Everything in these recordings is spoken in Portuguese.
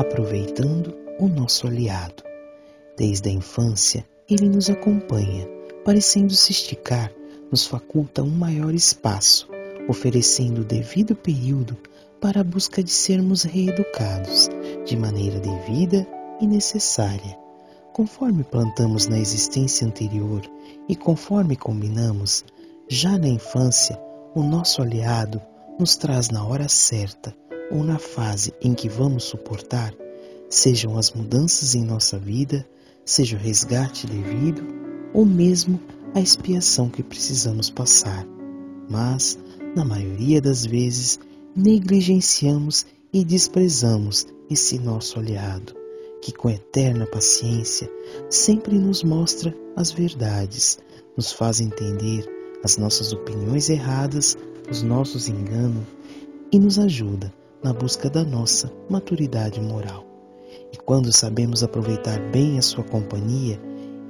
Aproveitando o nosso aliado. Desde a infância, ele nos acompanha, parecendo se esticar, nos faculta um maior espaço, oferecendo o devido período para a busca de sermos reeducados de maneira devida e necessária. Conforme plantamos na existência anterior e conforme combinamos, já na infância, o nosso aliado nos traz na hora certa ou na fase em que vamos suportar, sejam as mudanças em nossa vida, seja o resgate devido ou mesmo a expiação que precisamos passar. Mas, na maioria das vezes, negligenciamos e desprezamos esse nosso aliado, que com eterna paciência sempre nos mostra as verdades, nos faz entender as nossas opiniões erradas, os nossos enganos e nos ajuda na busca da nossa maturidade moral. E quando sabemos aproveitar bem a sua companhia,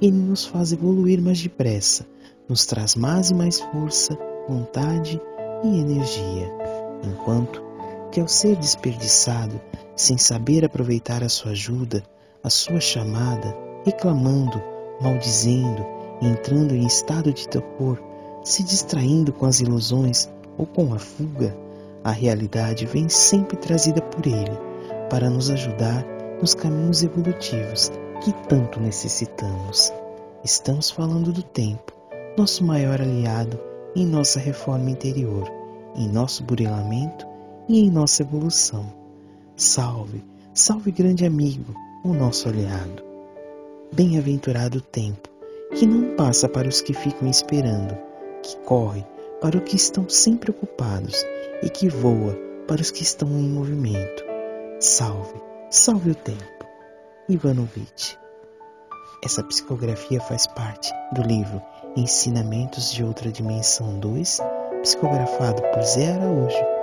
ele nos faz evoluir mais depressa, nos traz mais e mais força, vontade e energia. Enquanto que ao ser desperdiçado, sem saber aproveitar a sua ajuda, a sua chamada, reclamando, maldizendo, entrando em estado de torpor, se distraindo com as ilusões ou com a fuga, a realidade vem sempre trazida por Ele para nos ajudar nos caminhos evolutivos que tanto necessitamos. Estamos falando do tempo, nosso maior aliado em nossa reforma interior, em nosso burilamento e em nossa evolução. Salve, salve grande amigo, o nosso aliado. Bem-aventurado o tempo, que não passa para os que ficam esperando, que corre para os que estão sempre ocupados e que voa para os que estão em movimento. Salve, salve o tempo. Ivanovitch. Essa psicografia faz parte do livro Ensinamentos de Outra Dimensão 2, psicografado por Zé Araújo